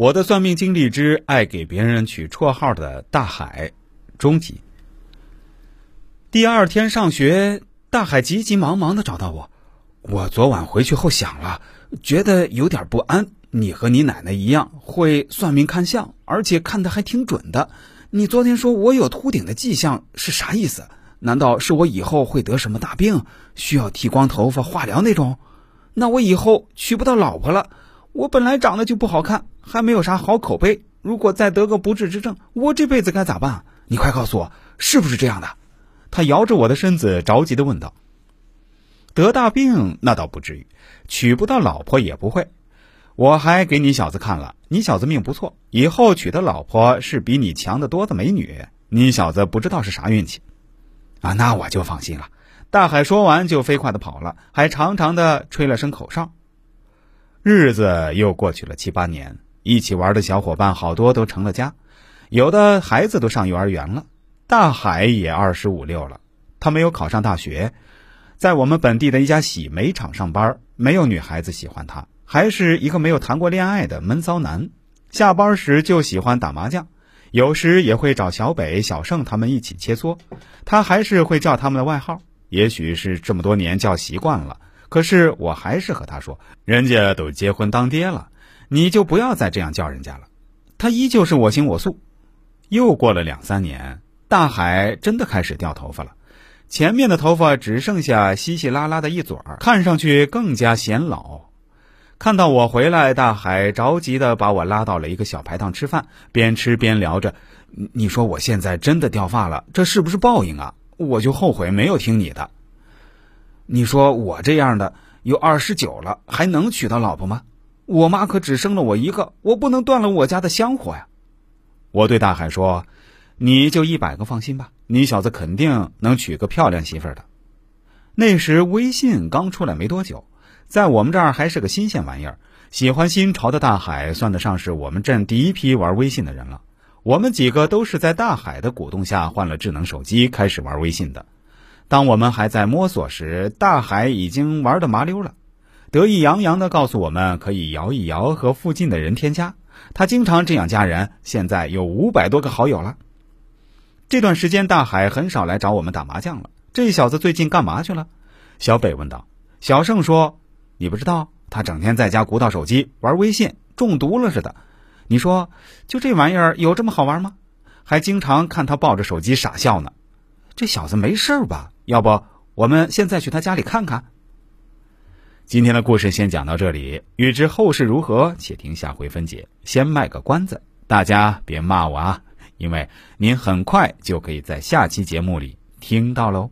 我的算命经历之爱给别人取绰号的大海，终极。第二天上学，大海急急忙忙的找到我。我昨晚回去后想了，觉得有点不安。你和你奶奶一样会算命看相，而且看的还挺准的。你昨天说我有秃顶的迹象是啥意思？难道是我以后会得什么大病，需要剃光头发、化疗那种？那我以后娶不到老婆了。我本来长得就不好看，还没有啥好口碑。如果再得个不治之症，我这辈子该咋办？你快告诉我，是不是这样的？他摇着我的身子，着急的问道：“得大病那倒不至于，娶不到老婆也不会。我还给你小子看了，你小子命不错，以后娶的老婆是比你强得多的美女。你小子不知道是啥运气。”啊，那我就放心了。大海说完就飞快的跑了，还长长的吹了声口哨。日子又过去了七八年，一起玩的小伙伴好多都成了家，有的孩子都上幼儿园了。大海也二十五六了，他没有考上大学，在我们本地的一家洗煤厂上班，没有女孩子喜欢他，还是一个没有谈过恋爱的闷骚男。下班时就喜欢打麻将，有时也会找小北、小盛他们一起切磋，他还是会叫他们的外号，也许是这么多年叫习惯了。可是我还是和他说：“人家都结婚当爹了，你就不要再这样叫人家了。”他依旧是我行我素。又过了两三年，大海真的开始掉头发了，前面的头发只剩下稀稀拉拉的一撮儿，看上去更加显老。看到我回来，大海着急的把我拉到了一个小排档吃饭，边吃边聊着：“你说我现在真的掉发了，这是不是报应啊？我就后悔没有听你的。”你说我这样的有二十九了，还能娶到老婆吗？我妈可只生了我一个，我不能断了我家的香火呀！我对大海说：“你就一百个放心吧，你小子肯定能娶个漂亮媳妇的。”那时微信刚出来没多久，在我们这儿还是个新鲜玩意儿。喜欢新潮的大海算得上是我们镇第一批玩微信的人了。我们几个都是在大海的鼓动下换了智能手机，开始玩微信的。当我们还在摸索时，大海已经玩的麻溜了，得意洋洋的告诉我们可以摇一摇和附近的人添加。他经常这样加人，现在有五百多个好友了。这段时间，大海很少来找我们打麻将了。这小子最近干嘛去了？小北问道。小盛说：“你不知道，他整天在家鼓捣手机，玩微信，中毒了似的。你说，就这玩意儿有这么好玩吗？还经常看他抱着手机傻笑呢。这小子没事吧？”要不，我们现在去他家里看看。今天的故事先讲到这里，欲知后事如何，且听下回分解。先卖个关子，大家别骂我啊，因为您很快就可以在下期节目里听到喽。